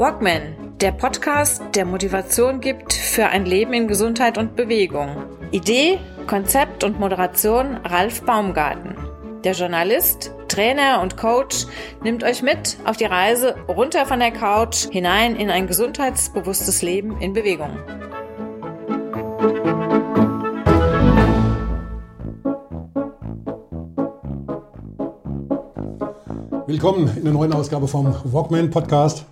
Walkman, der Podcast, der Motivation gibt für ein Leben in Gesundheit und Bewegung. Idee, Konzept und Moderation Ralf Baumgarten. Der Journalist, Trainer und Coach nimmt euch mit auf die Reise runter von der Couch hinein in ein gesundheitsbewusstes Leben in Bewegung. Willkommen in der neuen Ausgabe vom Walkman Podcast.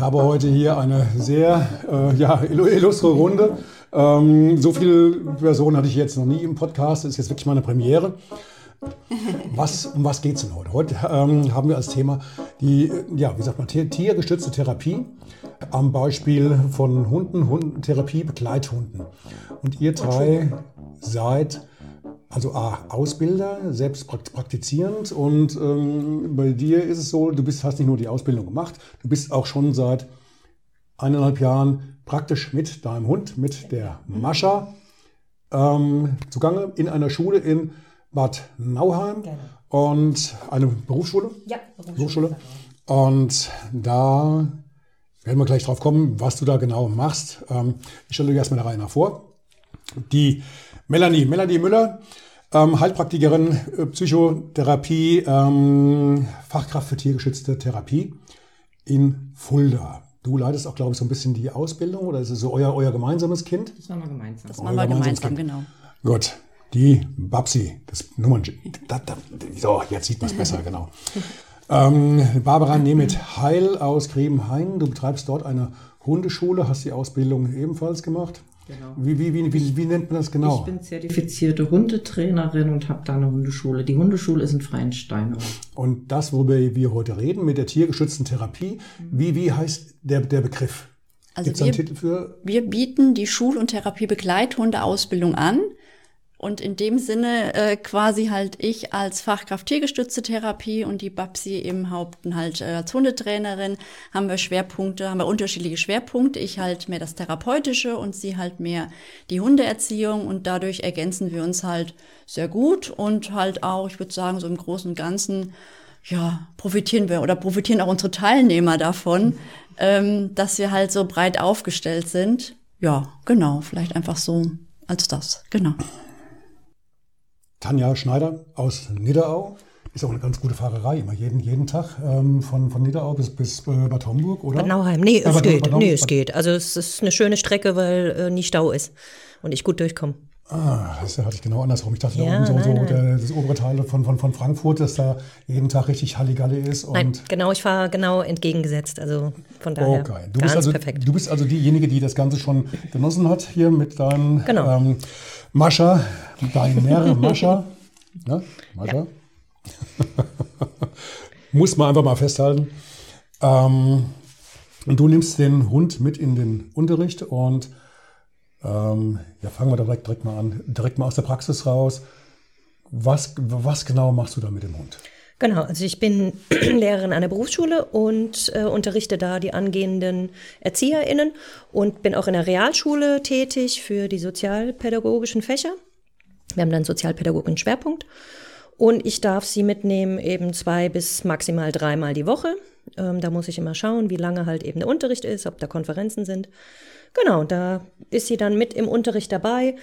Ich habe heute hier eine sehr äh, ja, illustre Runde. Ähm, so viele Personen hatte ich jetzt noch nie im Podcast. Das ist jetzt wirklich meine Premiere. Was, um was geht es denn heute? Heute ähm, haben wir als Thema die, ja, wie sagt man, tiergestützte Therapie am Beispiel von Hunden, Hundentherapie, Begleithunden. Und ihr drei seid also A, Ausbilder, selbst praktizierend und ähm, bei dir ist es so, du bist, hast nicht nur die Ausbildung gemacht, du bist auch schon seit eineinhalb Jahren praktisch mit deinem Hund, mit der Mascha, ähm, zugange in einer Schule in Bad Nauheim Gerne. und eine Berufsschule. Ja, Berufsschule. Und da werden wir gleich drauf kommen, was du da genau machst. Ähm, ich stelle dir erstmal der Reihe nach vor. Die Melanie, Melanie Müller, ähm, Heilpraktikerin, äh, Psychotherapie, ähm, Fachkraft für tiergeschützte Therapie in Fulda. Du leitest auch, glaube ich, so ein bisschen die Ausbildung oder ist es so euer, euer gemeinsames Kind? Das machen wir gemeinsam. Das machen wir gemeinsam, genau. Gut. Die Babsi, das Nummern. Da, da, so, jetzt sieht man es besser, genau. Ähm, Barbara Nemeth Heil aus Grebenhain. Du betreibst dort eine Hundeschule, hast die Ausbildung ebenfalls gemacht. Genau. Wie, wie, wie, wie, wie nennt man das genau? Ich bin zertifizierte Hundetrainerin und habe da eine Hundeschule. Die Hundeschule ist in Freienstein. Und das, worüber wir heute reden, mit der tiergeschützten Therapie, wie, wie heißt der, der Begriff? Also wir, wir bieten die Schul- und Therapiebegleithundeausbildung an. Und in dem Sinne äh, quasi halt ich als Fachkraft tiergestützte Therapie und die Babsi im Haupten halt äh, als Hundetrainerin haben wir Schwerpunkte, haben wir unterschiedliche Schwerpunkte. Ich halt mehr das Therapeutische und sie halt mehr die Hundeerziehung und dadurch ergänzen wir uns halt sehr gut und halt auch, ich würde sagen, so im Großen und Ganzen, ja, profitieren wir oder profitieren auch unsere Teilnehmer davon, ähm, dass wir halt so breit aufgestellt sind. Ja, genau, vielleicht einfach so als das, genau. Tanja Schneider aus Niederau. Ist auch eine ganz gute Fahrerei, immer jeden, jeden Tag ähm, von, von Niederau bis, bis äh, Bad Homburg, oder? Bad Nauheim, nee, es geht. Bad nee, es geht. Also es ist eine schöne Strecke, weil äh, nie Stau ist und ich gut durchkomme. Ah, das hatte ich genau andersrum. Ich dachte, ja, da oben so, nein, so nein. Der, das obere Teil von, von, von Frankfurt, dass da jeden Tag richtig Halligalle ist. Und nein, genau, ich fahre genau entgegengesetzt. Also von daher okay. du bist also, perfekt. Du bist also diejenige, die das Ganze schon genossen hat hier mit deinem genau. ähm, Mascha, deiner Mascha. Ne? Mascha? Muss man einfach mal festhalten. Ähm, und du nimmst den Hund mit in den Unterricht und ähm, ja, fangen wir direkt, direkt mal an, direkt mal aus der Praxis raus. Was, was genau machst du da mit dem Hund? Genau, also ich bin Lehrerin der Berufsschule und äh, unterrichte da die angehenden ErzieherInnen und bin auch in der Realschule tätig für die sozialpädagogischen Fächer. Wir haben dann sozialpädagogischen Schwerpunkt. Und ich darf sie mitnehmen eben zwei bis maximal dreimal die Woche. Ähm, da muss ich immer schauen, wie lange halt eben der Unterricht ist, ob da Konferenzen sind. Genau, da ist sie dann mit im Unterricht dabei.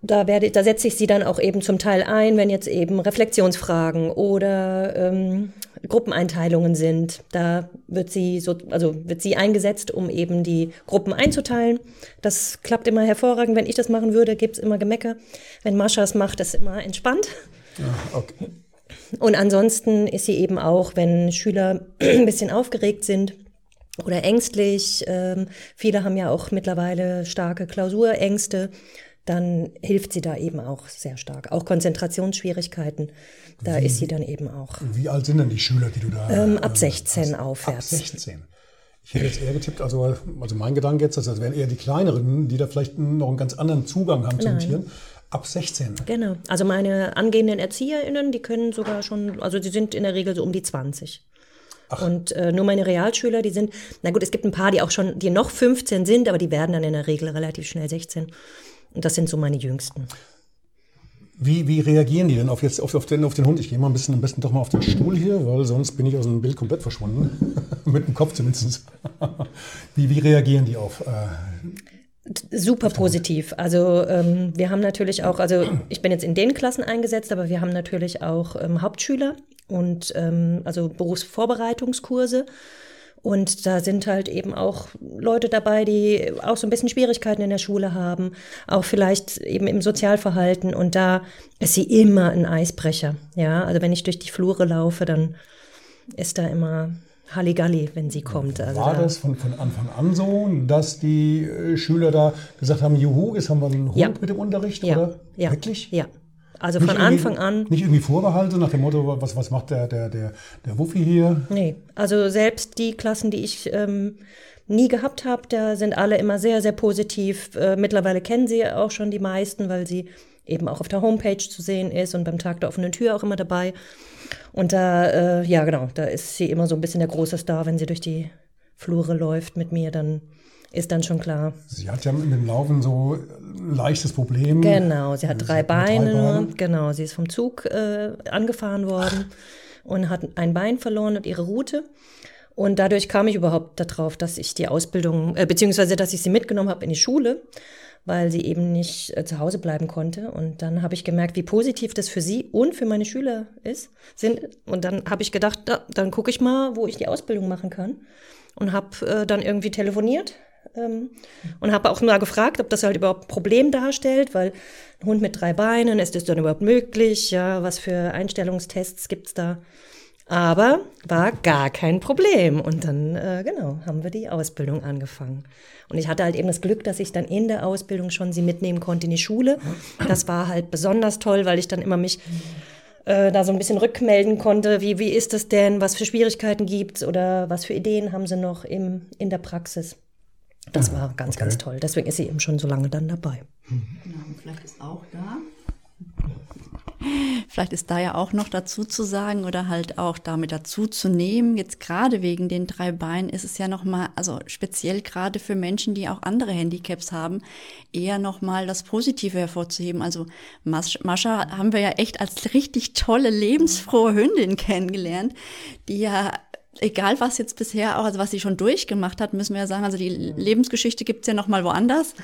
Da, werde, da setze ich sie dann auch eben zum Teil ein, wenn jetzt eben Reflexionsfragen oder ähm, Gruppeneinteilungen sind. Da wird sie so, also wird sie eingesetzt, um eben die Gruppen einzuteilen. Das klappt immer hervorragend. Wenn ich das machen würde, gibt's immer Gemecker. Wenn Mascha es macht, ist immer entspannt. Ja, okay. Und ansonsten ist sie eben auch, wenn Schüler ein bisschen aufgeregt sind, oder ängstlich. Ähm, viele haben ja auch mittlerweile starke Klausurängste. Dann hilft sie da eben auch sehr stark. Auch Konzentrationsschwierigkeiten, da wie, ist sie dann eben auch. Wie alt sind denn die Schüler, die du da ähm, Ab 16 hast? aufwärts. Ab 16. Ich hätte jetzt eher getippt, also, also mein Gedanke jetzt, das wären eher die kleineren, die da vielleicht noch einen ganz anderen Zugang haben zum Tieren. Ab 16. Genau. Also meine angehenden ErzieherInnen, die können sogar schon, also die sind in der Regel so um die 20. Ach. Und äh, nur meine Realschüler, die sind, na gut, es gibt ein paar, die auch schon, die noch 15 sind, aber die werden dann in der Regel relativ schnell 16. Und das sind so meine jüngsten. Wie, wie reagieren die denn auf, jetzt, auf, auf, den, auf den Hund? Ich gehe mal ein bisschen am besten doch mal auf den Stuhl hier, weil sonst bin ich aus dem Bild komplett verschwunden. Mit dem Kopf zumindest. wie, wie reagieren die auf? Äh, Super positiv. Also ähm, wir haben natürlich auch, also ich bin jetzt in den Klassen eingesetzt, aber wir haben natürlich auch ähm, Hauptschüler und ähm, also Berufsvorbereitungskurse. Und da sind halt eben auch Leute dabei, die auch so ein bisschen Schwierigkeiten in der Schule haben, auch vielleicht eben im Sozialverhalten. Und da ist sie immer ein Eisbrecher. Ja, also wenn ich durch die Flure laufe, dann ist da immer Halligalli, wenn sie kommt. Also War da das von, von Anfang an so, dass die äh, Schüler da gesagt haben, juhu, jetzt haben wir einen Hund ja. mit dem Unterricht? Ja. Oder? Ja. Wirklich? Ja. Also nicht von Anfang an. Nicht irgendwie Vorbehalte nach dem Motto, was, was macht der, der, der, der Wuffi hier? Nee, also selbst die Klassen, die ich ähm, nie gehabt habe, da sind alle immer sehr, sehr positiv. Äh, mittlerweile kennen sie auch schon die meisten, weil sie eben auch auf der Homepage zu sehen ist und beim Tag der offenen Tür auch immer dabei. Und da, äh, ja genau, da ist sie immer so ein bisschen der große Star, wenn sie durch die Flure läuft mit mir, dann ist dann schon klar. Sie hat ja mit dem Laufen so ein leichtes Problem. Genau, sie hat, sie drei, hat Beine, drei Beine. Genau, sie ist vom Zug äh, angefahren worden und hat ein Bein verloren und ihre Route. Und dadurch kam ich überhaupt darauf, dass ich die Ausbildung, äh, beziehungsweise dass ich sie mitgenommen habe in die Schule, weil sie eben nicht äh, zu Hause bleiben konnte. Und dann habe ich gemerkt, wie positiv das für sie und für meine Schüler ist. Sind. Und dann habe ich gedacht, da, dann gucke ich mal, wo ich die Ausbildung machen kann. Und habe äh, dann irgendwie telefoniert ähm, und habe auch mal gefragt, ob das halt überhaupt ein Problem darstellt, weil ein Hund mit drei Beinen, ist das dann überhaupt möglich? Ja, was für Einstellungstests gibt's da? Aber war gar kein Problem. Und dann, äh, genau, haben wir die Ausbildung angefangen. Und ich hatte halt eben das Glück, dass ich dann in der Ausbildung schon sie mitnehmen konnte in die Schule. Das war halt besonders toll, weil ich dann immer mich äh, da so ein bisschen rückmelden konnte, wie, wie ist das denn, was für Schwierigkeiten gibt's oder was für Ideen haben sie noch im, in der Praxis. Das war ganz, okay. ganz toll. Deswegen ist sie eben schon so lange dann dabei. Genau, und vielleicht ist auch da. Vielleicht ist da ja auch noch dazu zu sagen oder halt auch damit dazu zu nehmen. Jetzt gerade wegen den drei Beinen ist es ja nochmal, also speziell gerade für Menschen, die auch andere Handicaps haben, eher nochmal das Positive hervorzuheben. Also Mascha haben wir ja echt als richtig tolle, lebensfrohe Hündin kennengelernt, die ja egal was jetzt bisher auch, also was sie schon durchgemacht hat, müssen wir ja sagen, also die Lebensgeschichte gibt's ja noch mal woanders,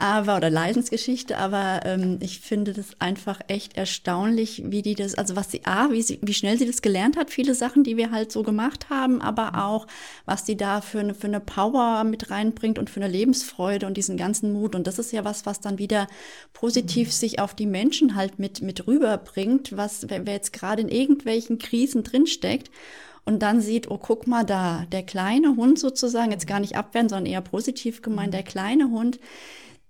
aber oder Leidensgeschichte, aber ähm, ich finde das einfach echt erstaunlich, wie die das, also was sie, a, wie, sie, wie schnell sie das gelernt hat, viele Sachen, die wir halt so gemacht haben, aber auch, was sie da für eine, für eine Power mit reinbringt und für eine Lebensfreude und diesen ganzen Mut. Und das ist ja was, was dann wieder positiv mhm. sich auf die Menschen halt mit, mit rüberbringt, was, wer jetzt gerade in irgendwelchen Krisen drinsteckt und dann sieht, oh, guck mal da, der kleine Hund sozusagen, jetzt gar nicht abwehren, sondern eher positiv gemeint, der kleine Hund,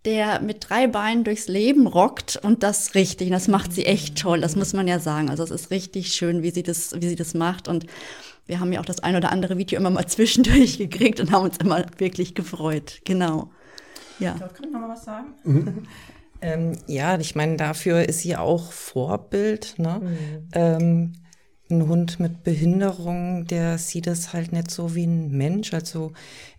der mit drei Beinen durchs Leben rockt und das richtig. Und das macht sie echt toll, das muss man ja sagen. Also es ist richtig schön, wie sie das, wie sie das macht. Und wir haben ja auch das ein oder andere Video immer mal zwischendurch gekriegt und haben uns immer wirklich gefreut. Genau. Ja. Kann ich noch mal was sagen? Mhm. ähm, ja, ich meine, dafür ist sie auch Vorbild. Ne? Mhm. Ähm, ein Hund mit Behinderung, der sieht es halt nicht so wie ein Mensch. Also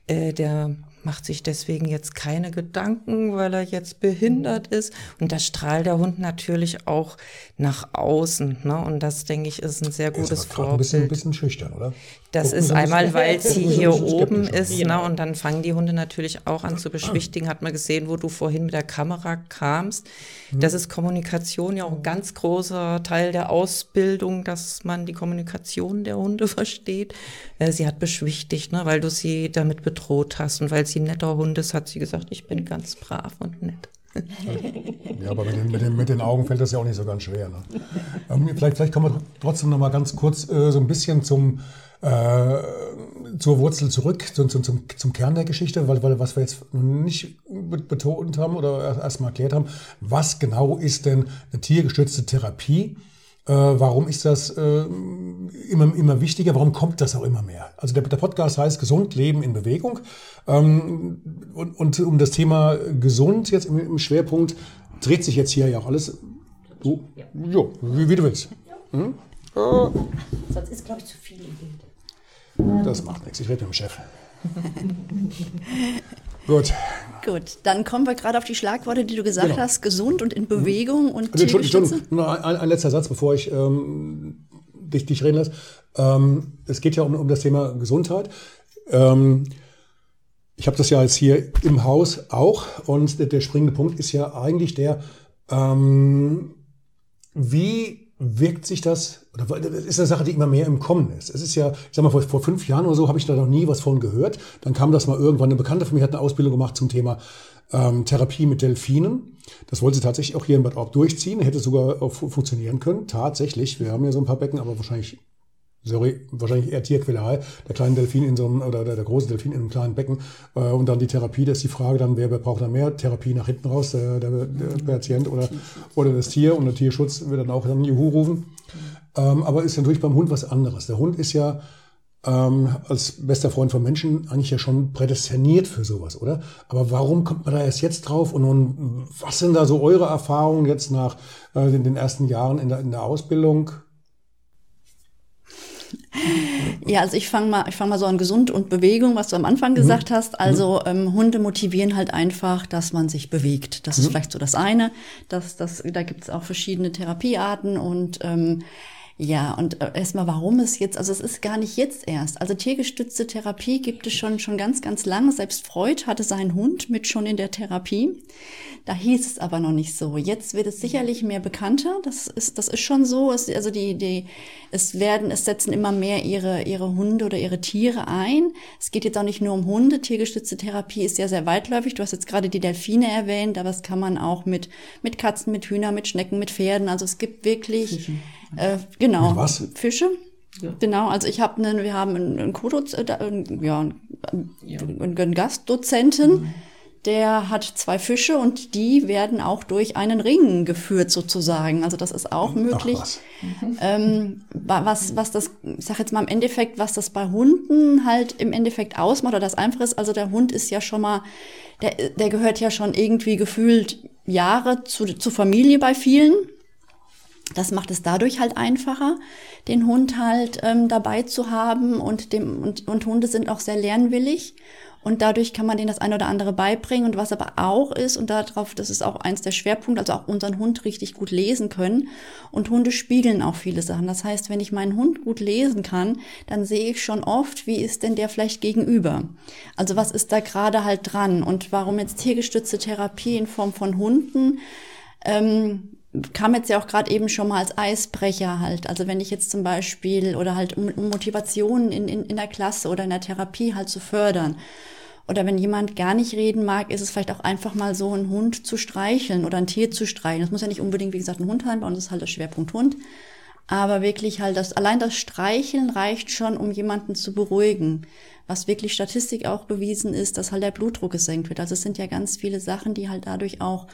äh, der macht sich deswegen jetzt keine Gedanken, weil er jetzt behindert ist. Und das strahlt der Hund natürlich auch nach außen. Ne? Und das, denke ich, ist ein sehr gutes ist Vorbild. Ein bisschen, ein bisschen schüchtern, oder? Das Gucken ist einmal, weil sie hier oben ist. Ne? Und dann fangen die Hunde natürlich auch an zu beschwichtigen. Hat man gesehen, wo du vorhin mit der Kamera kamst. Das ist Kommunikation ja auch ein ganz großer Teil der Ausbildung, dass man die Kommunikation der Hunde versteht. Äh, sie hat beschwichtigt, ne? weil du sie damit bedroht hast. Und weil sie netter Hund ist, hat sie gesagt, ich bin ganz brav und nett. Ja, aber mit den, mit, den, mit den, Augen fällt das ja auch nicht so ganz schwer. Ne? Ähm, vielleicht, vielleicht kommen wir trotzdem noch mal ganz kurz äh, so ein bisschen zum, äh, zur Wurzel zurück, zum, zum, zum, zum Kern der Geschichte, weil, weil was wir jetzt nicht betont haben oder erst mal erklärt haben, was genau ist denn eine tiergestützte Therapie? Äh, warum ist das äh, immer, immer wichtiger? Warum kommt das auch immer mehr? Also der, der Podcast heißt Gesund Leben in Bewegung. Ähm, und, und, um das Thema gesund jetzt im, im, Schwerpunkt dreht sich jetzt hier ja auch alles. So, jo, wie, wie, du willst. Hm? Äh, Sonst ist, glaube ich, zu viel im Bild. Das macht nichts. Ich rede mit dem Chef. Gut. Gut, dann kommen wir gerade auf die Schlagworte, die du gesagt genau. hast, gesund und in Bewegung und also, Entschuldigung, Entschuldigung, ein, ein, letzter Satz, bevor ich ähm, dich, dich reden lasse. Ähm, es geht ja um, um das Thema Gesundheit. Ähm, ich habe das ja jetzt hier im Haus auch und der, der springende Punkt ist ja eigentlich der, ähm, wie wirkt sich das, oder ist eine Sache, die immer mehr im Kommen ist. Es ist ja, ich sag mal, vor, vor fünf Jahren oder so habe ich da noch nie was von gehört. Dann kam das mal irgendwann, eine Bekannte von mir hat eine Ausbildung gemacht zum Thema ähm, Therapie mit Delfinen. Das wollte sie tatsächlich auch hier in Bad Orb durchziehen, hätte sogar auch funktionieren können. Tatsächlich, wir haben ja so ein paar Becken, aber wahrscheinlich sorry, wahrscheinlich eher Tierquälerei, der kleine Delfin in so einem, oder der, der große Delfin in einem kleinen Becken. Äh, und dann die Therapie, da ist die Frage dann, wer, wer braucht da mehr Therapie nach hinten raus, der, der, der Patient oder, oder das Tier und der Tierschutz wird dann auch dann Juhu rufen. Ähm, aber ist natürlich beim Hund was anderes. Der Hund ist ja ähm, als bester Freund von Menschen eigentlich ja schon prädestiniert für sowas, oder? Aber warum kommt man da erst jetzt drauf? Und nun, was sind da so eure Erfahrungen jetzt nach äh, den, den ersten Jahren in der, in der Ausbildung? Ja, also ich fange mal, ich fange mal so an Gesund und Bewegung, was du am Anfang gesagt mhm. hast. Also mhm. ähm, Hunde motivieren halt einfach, dass man sich bewegt. Das mhm. ist vielleicht so das eine. Das, das, da gibt es auch verschiedene Therapiearten und ähm, ja, und äh, erstmal, warum es jetzt, also es ist gar nicht jetzt erst. Also tiergestützte Therapie gibt es schon, schon ganz, ganz lange. Selbst Freud hatte seinen Hund mit schon in der Therapie. Da hieß es aber noch nicht so. Jetzt wird es sicherlich mehr bekannter. Das ist, das ist schon so. Es, also die, die, es werden, es setzen immer mehr ihre, ihre Hunde oder ihre Tiere ein. Es geht jetzt auch nicht nur um Hunde. Tiergestützte Therapie ist sehr, sehr weitläufig. Du hast jetzt gerade die Delfine erwähnt, aber das kann man auch mit, mit Katzen, mit Hühnern, mit Schnecken, mit Pferden. Also es gibt wirklich, äh, genau. Was? Fische. Ja. Genau, also ich habe einen, wir haben einen, einen Co-Doz, äh, ja, einen, ja. einen Gastdozenten, mhm der hat zwei Fische und die werden auch durch einen Ring geführt sozusagen. Also das ist auch möglich. Was. Ähm, was, was das, ich sag jetzt mal im Endeffekt, was das bei Hunden halt im Endeffekt ausmacht oder das einfach ist, also der Hund ist ja schon mal, der, der gehört ja schon irgendwie gefühlt Jahre zu, zur Familie bei vielen. Das macht es dadurch halt einfacher, den Hund halt ähm, dabei zu haben und dem und, und Hunde sind auch sehr lernwillig und dadurch kann man denen das eine oder andere beibringen. Und was aber auch ist, und darauf, das ist auch eins der Schwerpunkte, also auch unseren Hund richtig gut lesen können. Und Hunde spiegeln auch viele Sachen. Das heißt, wenn ich meinen Hund gut lesen kann, dann sehe ich schon oft, wie ist denn der vielleicht gegenüber? Also was ist da gerade halt dran? Und warum jetzt tiergestützte Therapie in Form von Hunden? Ähm, kam jetzt ja auch gerade eben schon mal als Eisbrecher halt. Also wenn ich jetzt zum Beispiel oder halt um, Motivationen in, in, in der Klasse oder in der Therapie halt zu fördern. Oder wenn jemand gar nicht reden mag, ist es vielleicht auch einfach mal so, einen Hund zu streicheln oder ein Tier zu streicheln. Das muss ja nicht unbedingt, wie gesagt, ein Hund sein, bei uns ist halt der Schwerpunkt Hund. Aber wirklich halt das, allein das Streicheln reicht schon, um jemanden zu beruhigen. Was wirklich Statistik auch bewiesen ist, dass halt der Blutdruck gesenkt wird. Also es sind ja ganz viele Sachen, die halt dadurch auch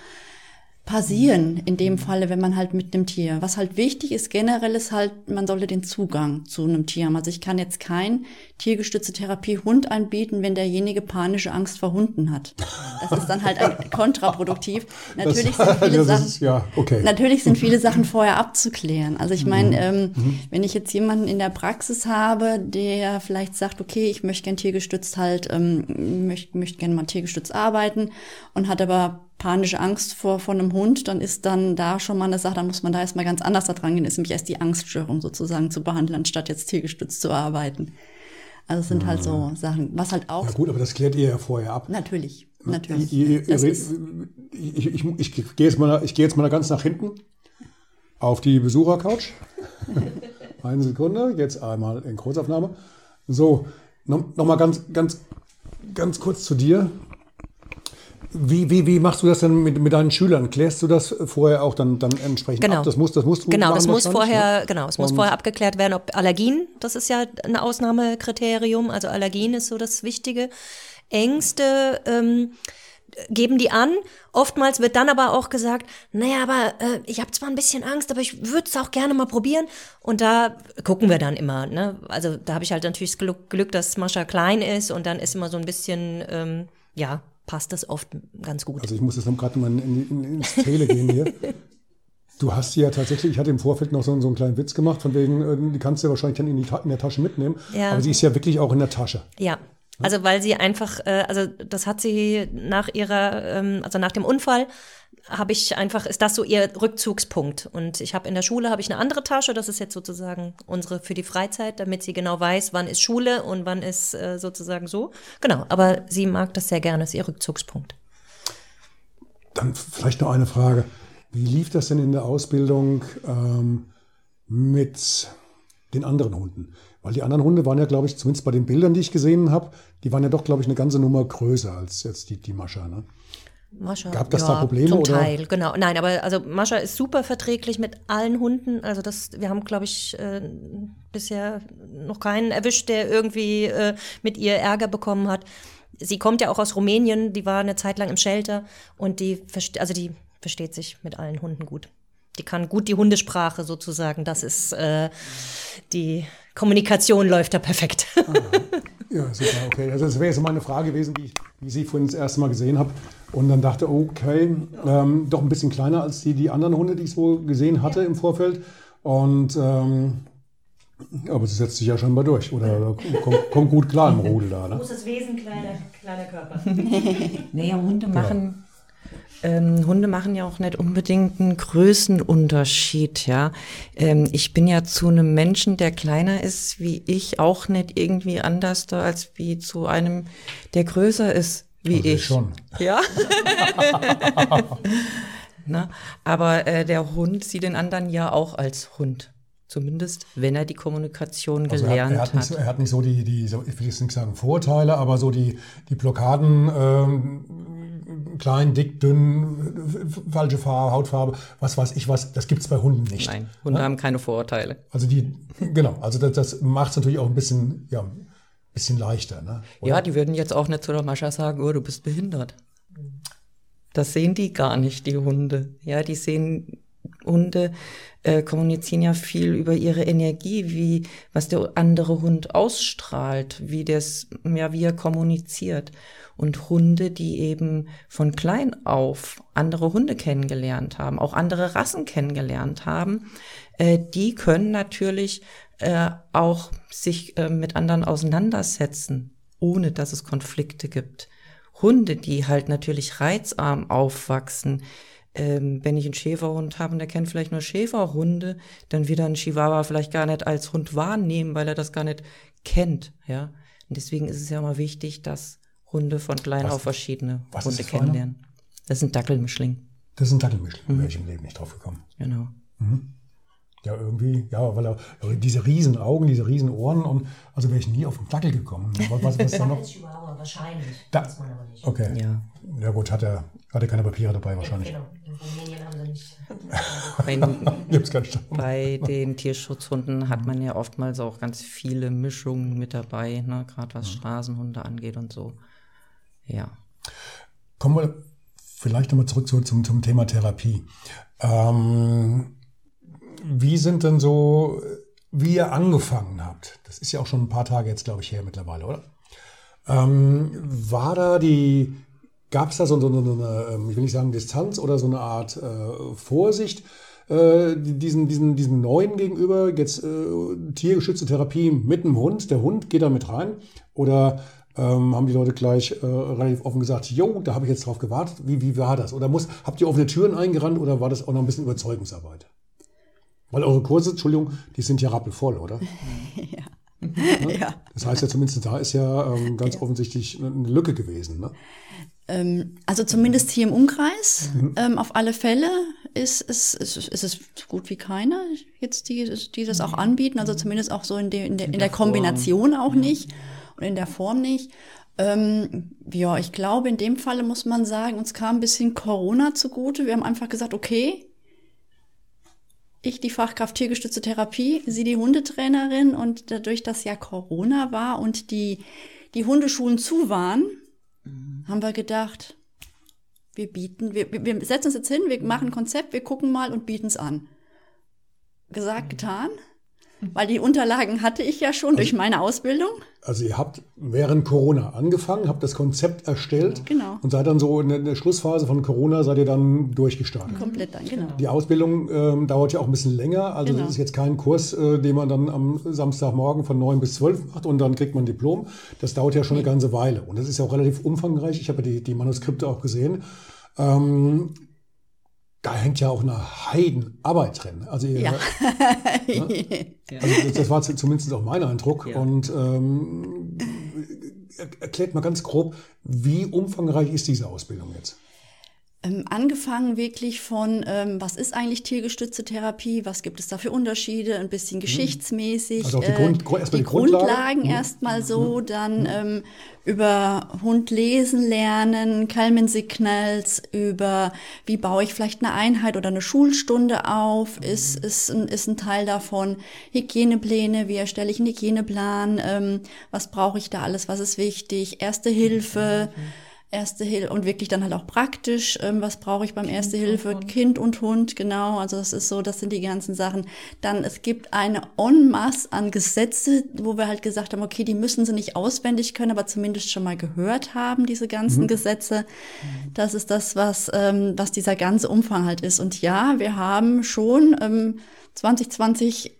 passieren, in dem Falle, wenn man halt mit einem Tier. Was halt wichtig ist generell ist halt, man sollte den Zugang zu einem Tier haben. Also ich kann jetzt kein tiergestützte Therapie Hund anbieten, wenn derjenige panische Angst vor Hunden hat. Das ist dann halt kontraproduktiv. Natürlich das, sind viele Sachen, ist, ja, okay. natürlich sind viele Sachen vorher abzuklären. Also ich meine, mhm. ähm, mhm. wenn ich jetzt jemanden in der Praxis habe, der vielleicht sagt, okay, ich möchte gern tiergestützt halt, ähm, möchte, möchte gerne mal tiergestützt arbeiten und hat aber panische Angst vor, vor einem Hund, dann ist dann da schon mal eine Sache, dann muss man da erstmal ganz anders da dran gehen, ist nämlich erst die Angststörung sozusagen zu behandeln, anstatt jetzt tiergestützt zu arbeiten. Also es sind halt so ah. Sachen, was halt auch. Ja gut, aber das klärt ihr ja vorher ab. Natürlich, natürlich. Ihr red, ich, ich, ich, ich gehe jetzt, mal, ich geh jetzt mal ganz nach hinten auf die Besuchercouch. Eine Sekunde, jetzt einmal in Kurzaufnahme. So, noch, noch mal ganz, ganz, ganz kurz zu dir. Wie, wie, wie machst du das denn mit, mit deinen Schülern? Klärst du das vorher auch dann, dann entsprechend genau. ab? Das muss, das musst du genau, das muss vorher, ne? genau, es muss vorher abgeklärt werden, ob Allergien, das ist ja ein Ausnahmekriterium, also Allergien ist so das Wichtige. Ängste ähm, geben die an. Oftmals wird dann aber auch gesagt, naja, aber äh, ich habe zwar ein bisschen Angst, aber ich würde es auch gerne mal probieren. Und da gucken wir dann immer. Ne? Also da habe ich halt natürlich das Glück, Glück, dass Mascha klein ist und dann ist immer so ein bisschen, ähm, ja, passt das oft ganz gut. Also ich muss jetzt noch gerade mal in, in, ins Tele gehen hier. Du hast ja tatsächlich, ich hatte im Vorfeld noch so, so einen kleinen Witz gemacht, von wegen, äh, die kannst du ja wahrscheinlich dann in, die, in der Tasche mitnehmen. Ja. Aber sie ist ja wirklich auch in der Tasche. Ja, Also weil sie einfach, äh, also das hat sie nach ihrer, ähm, also nach dem Unfall habe ich einfach, ist das so ihr Rückzugspunkt. Und ich habe in der Schule habe ich eine andere Tasche, das ist jetzt sozusagen unsere für die Freizeit, damit sie genau weiß, wann ist Schule und wann ist äh, sozusagen so. Genau, aber sie mag das sehr gerne, ist ihr Rückzugspunkt. Dann vielleicht noch eine Frage. Wie lief das denn in der Ausbildung ähm, mit den anderen Hunden? Weil die anderen Hunde waren ja, glaube ich, zumindest bei den Bildern, die ich gesehen habe, die waren ja doch, glaube ich, eine ganze Nummer größer als jetzt die, die Mascha. Ne? Mascha, Gab das ja, da Probleme? Zum oder? Teil, genau. Nein, aber also Mascha ist super verträglich mit allen Hunden. Also das, wir haben, glaube ich, äh, bisher noch keinen erwischt, der irgendwie äh, mit ihr Ärger bekommen hat. Sie kommt ja auch aus Rumänien, die war eine Zeit lang im Shelter und die, also die versteht sich mit allen Hunden gut. Die kann gut die Hundesprache sozusagen. Das ist äh, die Kommunikation läuft da perfekt. Ah, ja, super, okay. Also das wäre jetzt meine Frage gewesen, wie ich, wie ich sie vorhin das erste Mal gesehen habe. Und dann dachte, okay, ähm, doch ein bisschen kleiner als die, die anderen Hunde, die ich so gesehen hatte im Vorfeld. Und ähm, aber sie setzt sich ja scheinbar durch. Oder kommt, kommt gut klar im Rudel da. Ne? Großes Wesen, kleiner, kleiner Körper. naja, Hunde machen. Ähm, Hunde machen ja auch nicht unbedingt einen Größenunterschied, ja. Ähm, ich bin ja zu einem Menschen, der kleiner ist wie ich, auch nicht irgendwie anders da als wie zu einem, der größer ist wie Also ich. schon. Ja. Na, aber äh, der Hund sieht den anderen ja auch als Hund. Zumindest, wenn er die Kommunikation Also gelernt er, hat, er, hat nicht, hat. so- er hat nicht so die, die so, ich will jetzt nicht sagen Vorurteile, aber so die, die Blockaden, ähm, klein, dick, dünn, falsche Farbe, Hautfarbe, was weiß ich was, das gibt's bei Hunden nicht. Nein, Hunde haben keine Vorurteile. Also die, genau, also das, das macht es natürlich auch ein bisschen, ja, ein bisschen leichter. Ne? Oder? Ja, die würden jetzt auch nicht zu der Mascha sagen, oh, du bist behindert. Das sehen die gar nicht, die Hunde. Ja, die sehen, Hunde äh, kommunizieren ja viel über ihre Energie, wie, was der andere Hund ausstrahlt, wie das, ja, wie er kommuniziert. Und Hunde, die eben von klein auf andere Hunde kennengelernt haben, auch andere Rassen kennengelernt haben, äh, die können natürlich äh, auch sich äh, mit anderen auseinandersetzen, ohne dass es Konflikte gibt. Hunde, die halt natürlich reizarm aufwachsen, ähm, wenn ich einen Schäferhund habe und der kennt vielleicht nur Schäferhunde, dann wird er einen Chihuahua vielleicht gar nicht als Hund wahrnehmen, weil er das gar nicht kennt, ja. Und deswegen ist es ja immer wichtig, dass Hunde von klein Was- auf verschiedene Hunde kennenlernen. Das ist ein Dackelmischling, Das ist ein Dackelmischling, da wäre ich im Leben nicht drauf gekommen. genau. Ja, irgendwie, ja, weil er diese riesen Augen, diese riesen Ohren und also wäre ich nie auf den Dackel gekommen. Was, was, was da noch? Chihuahua, wahrscheinlich. Da- Weiß man aber nicht. Okay. Ja. Ja gut, hat er, hat er keine Papiere dabei wahrscheinlich. Genau, in Rumänien haben sie nicht. Bei, den Tierschutzhunden hat man ja oftmals auch ganz viele Mischungen mit dabei, ne? gerade was Straßenhunde angeht und so. Ja. Kommen wir vielleicht nochmal zurück zu, zum, zum Thema Therapie. Ähm, wie sind denn so, wie ihr angefangen habt? Das ist ja auch schon ein paar Tage jetzt, glaube ich, her mittlerweile, oder? Ähm, war da die, gab es da so, so, so eine, ähm, ich will nicht sagen Distanz oder so eine Art äh, Vorsicht äh, diesen, diesen, diesen neuen gegenüber, jetzt äh, tiergeschützte Therapie mit dem Hund, der Hund geht da mit rein? Oder ähm, haben die Leute gleich äh, relativ offen gesagt, jo, da habe ich jetzt drauf gewartet. Wie, wie war das? Oder muss, habt ihr offene Türen eingerannt oder war das auch noch ein bisschen Überzeugungsarbeit? Weil eure Kurse, Entschuldigung, die sind ja rappelvoll, oder? ja. Das heißt ja zumindest, da ist ja ähm, ganz offensichtlich eine Lücke gewesen. Ne? Ähm, also zumindest hier im Umkreis, ähm, auf alle Fälle ist, ist, ist, ist es so gut wie keiner jetzt, die, die das auch anbieten. Also zumindest auch so in, der in, der, in der Kombination auch nicht und in der Form nicht. Ähm, ja, ich glaube, in dem Falle muss man sagen, uns kam ein bisschen Corona zugute. Wir haben einfach gesagt, okay, ich die Fachkraft tiergestützte Therapie, sie die Hundetrainerin und dadurch, dass ja Corona war und die, die Hundeschulen zu waren, haben wir gedacht, wir bieten, wir, wir- wir setzen uns jetzt hin, wir machen ein Konzept, wir gucken mal und bieten es an. Gesagt, getan. Weil die Unterlagen hatte ich ja schon durch meine Ausbildung. Also ihr habt während Corona angefangen, habt das Konzept erstellt genau. und seid dann so in der Schlussphase von Corona seid ihr dann durchgestartet. Komplett dann, genau. Die Ausbildung ähm, dauert ja auch ein bisschen länger, also genau. das ist jetzt kein Kurs, äh, den man dann am Samstagmorgen von 9 bis 12 macht und dann kriegt man ein Diplom. Das dauert ja schon eine ganze Weile und das ist ja auch relativ umfangreich. Ich habe ja die, die Manuskripte auch gesehen. Ähm, da hängt ja auch eine Heidenarbeit drin. Also, ja. ne? also das, das, war zumindest auch mein Eindruck. Ja. Und ähm, erklärt mal ganz grob, wie umfangreich ist diese Ausbildung jetzt? Ähm, angefangen wirklich von, ähm, was ist eigentlich tiergestützte Therapie, was gibt es da für Unterschiede, ein bisschen mhm. geschichtsmäßig. Also die, Grund, äh, erstmal die, die Grundlagen mhm. erstmal so, mhm. dann mhm. ähm, über Hund lesen lernen, Kalmen Signals, über wie baue ich vielleicht eine Einheit oder eine Schulstunde auf, ist, ist, ein, ist ein Teil davon. Hygienepläne, wie erstelle ich einen Hygieneplan, ähm, was brauche ich da alles, was ist wichtig, Erste Hilfe. Mhm Erste Hilfe und wirklich dann halt auch praktisch, ähm, was brauche ich beim kind Erste Hilfe, und Kind und Hund, genau, also das ist so, das sind die ganzen Sachen. Dann, es gibt eine en masse an Gesetze, wo wir halt gesagt haben, okay, die müssen sie nicht auswendig können, aber zumindest schon mal gehört haben, diese ganzen mhm. Gesetze. Das ist das, was, ähm, was dieser ganze Umfang halt ist. Und ja, wir haben schon ähm, 2020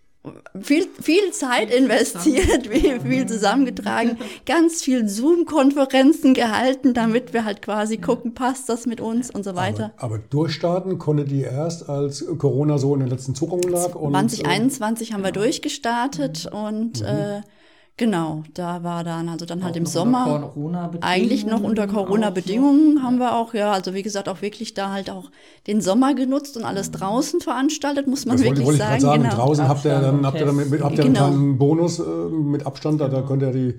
viel, viel Zeit investiert, viel, viel zusammengetragen, ganz viel Zoom-Konferenzen gehalten, damit wir halt quasi gucken, passt das mit uns und so weiter. Aber, aber durchstarten konntet ihr erst, als Corona so in den letzten Zuckungen lag? 2021 äh, haben wir durchgestartet und mhm. äh, Genau, da war dann, also dann halt auch halt im Sommer, eigentlich noch unter Corona-Bedingungen haben wir auch, ja, also wie gesagt, auch wirklich da halt auch den Sommer genutzt und alles draußen veranstaltet, muss man das wirklich wollte, wollte sagen. Ich sagen. Genau. Draußen habt ihr dann, habt ihr dann mit, habt ihr genau. einen Bonus äh, mit Abstand, da, da könnt ihr die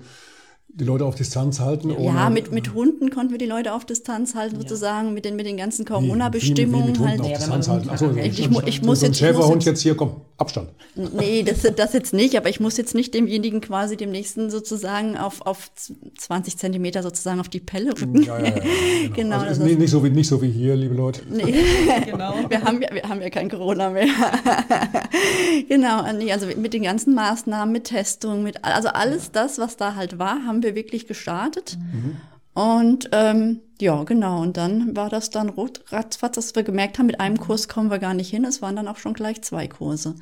die Leute auf Distanz halten? Ja, mit, mit Hunden konnten wir die Leute auf Distanz halten, ja. sozusagen, mit den, mit den ganzen Corona-Bestimmungen. Halt. Auf Distanz halten. Achso, ich, ich, ich, ich muss so jetzt. Schäferhund jetzt hier, komm, Abstand. Nee, das, das jetzt nicht, aber ich muss jetzt nicht demjenigen quasi dem nächsten sozusagen auf, auf 20 Zentimeter sozusagen auf die Pelle rücken. Ja, ja, ja, genau. genau also ist nicht, so wie, nicht so wie hier, liebe Leute. Nee, genau. wir, haben, wir haben ja kein Corona mehr. genau, nee, also mit den ganzen Maßnahmen, mit Testung, mit, also alles das, was da halt war, haben wir wirklich gestartet. Mhm. Und ähm, ja, genau. Und dann war das dann ratzfatz, dass wir gemerkt haben, mit einem Kurs kommen wir gar nicht hin. Es waren dann auch schon gleich zwei Kurse.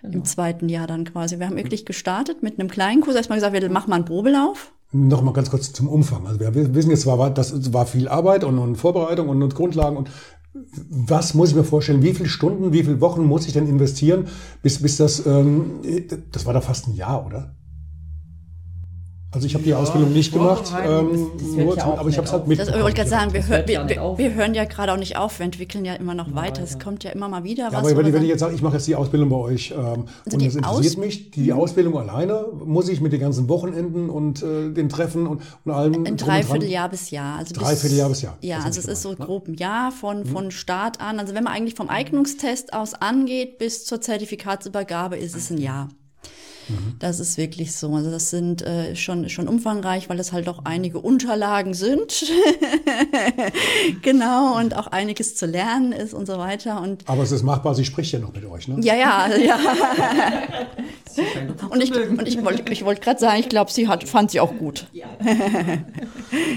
Genau. Im zweiten Jahr dann quasi. Wir haben wirklich gestartet mit einem kleinen Kurs. Erstmal gesagt, wir machen mal einen Probelauf. Noch mal ganz kurz zum Umfang. Also wir wissen jetzt, war, das war viel Arbeit und, und Vorbereitung und, und Grundlagen und was muss ich mir vorstellen? Wie viele Stunden, wie viele Wochen muss ich denn investieren, bis, bis das, ähm, das war da fast ein Jahr, oder? Also ich habe die ja, Ausbildung nicht gemacht, ähm, nur, ja aber ich habe es halt mitbekommen. Das, ich wollte gerade sagen, wir, hör, wir, wir, wir, hören ja gerade auch nicht auf, wir entwickeln ja immer noch ja, weiter. Es kommt ja immer mal wieder ja, was. Aber wenn, wenn ich jetzt sage, ich mache jetzt die Ausbildung bei euch ähm, also und es interessiert Aus mich, die, die, Ausbildung alleine, muss ich mit den ganzen Wochenenden und äh, den Treffen und, und allem. Ein Dreivierteljahr bis Jahr. Also Dreivierteljahr bis Jahr. Ja, also es ist so grob ein Jahr von, von Start an. Also wenn man eigentlich vom Eignungstest aus angeht bis zur Zertifikatsübergabe, ist es ein Jahr. Mhm. Das ist wirklich so. Also das sind äh, schon, schon umfangreich, weil es halt auch einige Unterlagen sind. genau, und auch einiges zu lernen ist und so weiter. Und Aber es ist machbar, sie spricht ja noch mit euch, ne? Ja, ja, ja. und ich, und ich wollte ich wollt gerade sagen, ich glaube, sie hat, fand sie auch gut. Ja.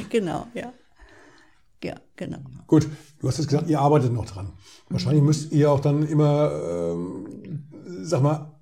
genau, ja. Ja, genau. Gut, du hast jetzt gesagt, ihr arbeitet noch dran. Wahrscheinlich müsst ihr auch dann immer, ähm, sag mal,